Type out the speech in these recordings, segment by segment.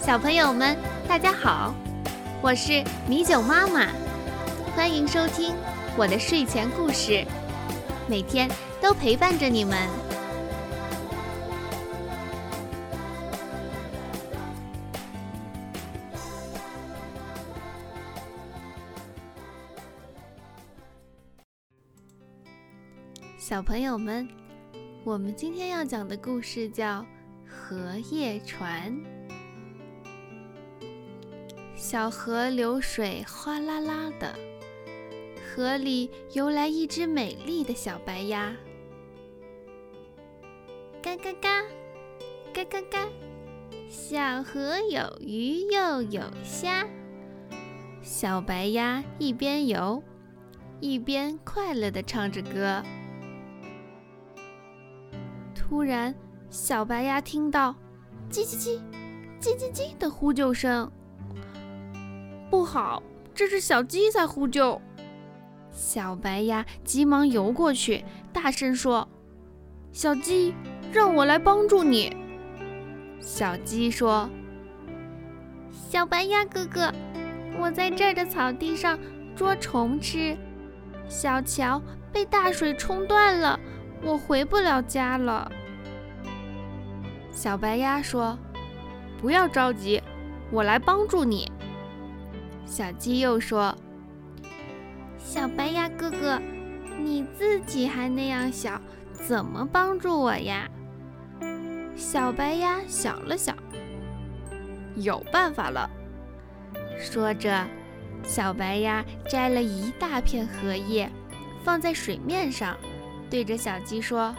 小朋友们，大家好，我是米酒妈妈，欢迎收听我的睡前故事，每天都陪伴着你们。小朋友们，我们今天要讲的故事叫《荷叶船》。小河流水哗啦啦的，河里游来一只美丽的小白鸭。嘎嘎嘎，嘎嘎嘎，小河有鱼又有虾。小白鸭一边游，一边快乐地唱着歌。突然，小白鸭听到“叽叽叽，叽叽叽”的呼救声。不好，这是小鸡在呼救。小白鸭急忙游过去，大声说：“小鸡，让我来帮助你。”小鸡说：“小白鸭哥哥，我在这儿的草地上捉虫吃，小桥被大水冲断了，我回不了家了。”小白鸭说：“不要着急，我来帮助你。”小鸡又说：“小白鸭哥哥，你自己还那样小，怎么帮助我呀？”小白鸭想了想，有办法了。说着，小白鸭摘了一大片荷叶，放在水面上，对着小鸡说：“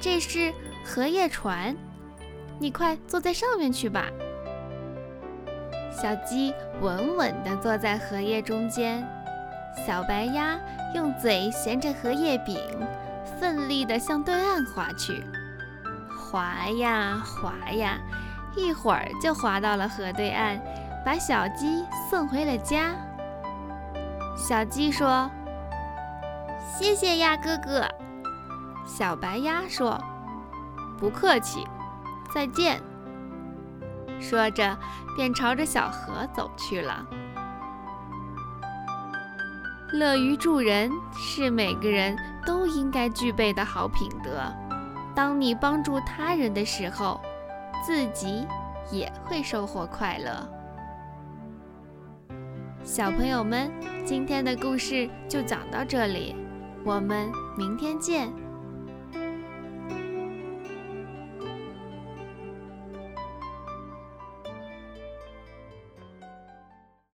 这是荷叶船，你快坐在上面去吧。”小鸡稳稳地坐在荷叶中间，小白鸭用嘴衔着荷叶柄，奋力地向对岸划去。划呀划呀，一会儿就划到了河对岸，把小鸡送回了家。小鸡说：“谢谢鸭哥哥。”小白鸭说：“不客气，再见。”说着，便朝着小河走去了。乐于助人是每个人都应该具备的好品德。当你帮助他人的时候，自己也会收获快乐。小朋友们，今天的故事就讲到这里，我们明天见。